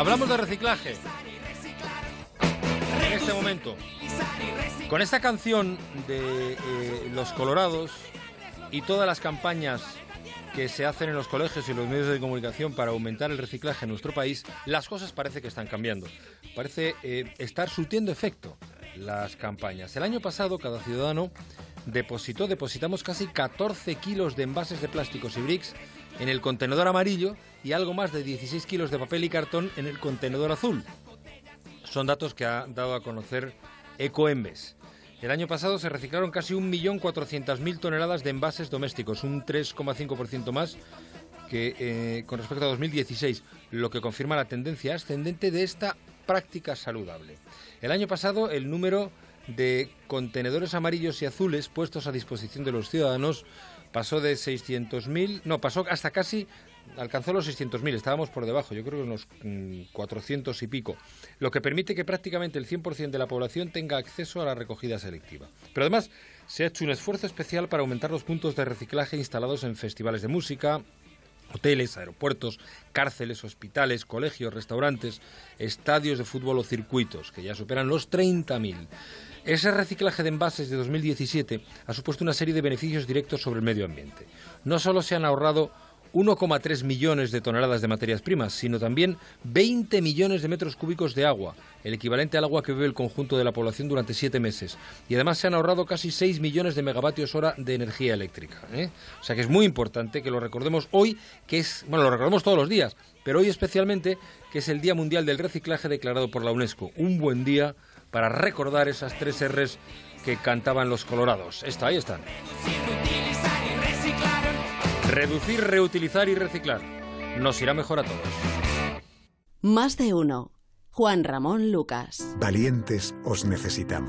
Hablamos de reciclaje. En este momento. Con esta canción de eh, Los Colorados y todas las campañas que se hacen en los colegios y los medios de comunicación para aumentar el reciclaje en nuestro país, las cosas parece que están cambiando. Parece eh, estar surtiendo efecto las campañas. El año pasado cada ciudadano depositó, depositamos casi 14 kilos de envases de plásticos y bricks en el contenedor amarillo y algo más de 16 kilos de papel y cartón en el contenedor azul. Son datos que ha dado a conocer Ecoembes. El año pasado se reciclaron casi 1.400.000 toneladas de envases domésticos, un 3,5% más que eh, con respecto a 2016, lo que confirma la tendencia ascendente de esta práctica saludable. El año pasado el número de contenedores amarillos y azules puestos a disposición de los ciudadanos pasó de 600.000, no, pasó hasta casi, alcanzó los 600.000, estábamos por debajo, yo creo que unos 400 mm, y pico, lo que permite que prácticamente el 100% de la población tenga acceso a la recogida selectiva. Pero además se ha hecho un esfuerzo especial para aumentar los puntos de reciclaje instalados en festivales de música, hoteles, aeropuertos, cárceles, hospitales, colegios, restaurantes, estadios de fútbol o circuitos, que ya superan los 30.000. Ese reciclaje de envases de 2017 ha supuesto una serie de beneficios directos sobre el medio ambiente. No solo se han ahorrado 1,3 millones de toneladas de materias primas, sino también 20 millones de metros cúbicos de agua, el equivalente al agua que bebe el conjunto de la población durante siete meses. Y además se han ahorrado casi 6 millones de megavatios hora de energía eléctrica. ¿eh? O sea que es muy importante que lo recordemos hoy, que es, bueno, lo recordemos todos los días, pero hoy especialmente, que es el Día Mundial del Reciclaje declarado por la UNESCO. Un buen día para recordar esas tres R's que cantaban los colorados. Está, ahí están. Reducir, reutilizar y reciclar. Nos irá mejor a todos. Más de uno. Juan Ramón Lucas. Valientes os necesitamos.